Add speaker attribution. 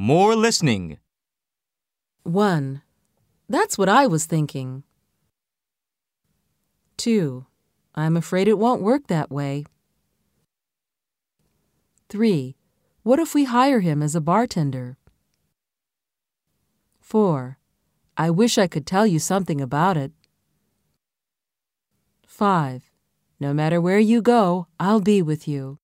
Speaker 1: More listening.
Speaker 2: 1. That's what I was thinking. 2. I'm afraid it won't work that way. 3. What if we hire him as a bartender? 4. I wish I could tell you something about it. 5. No matter where you go, I'll be with you.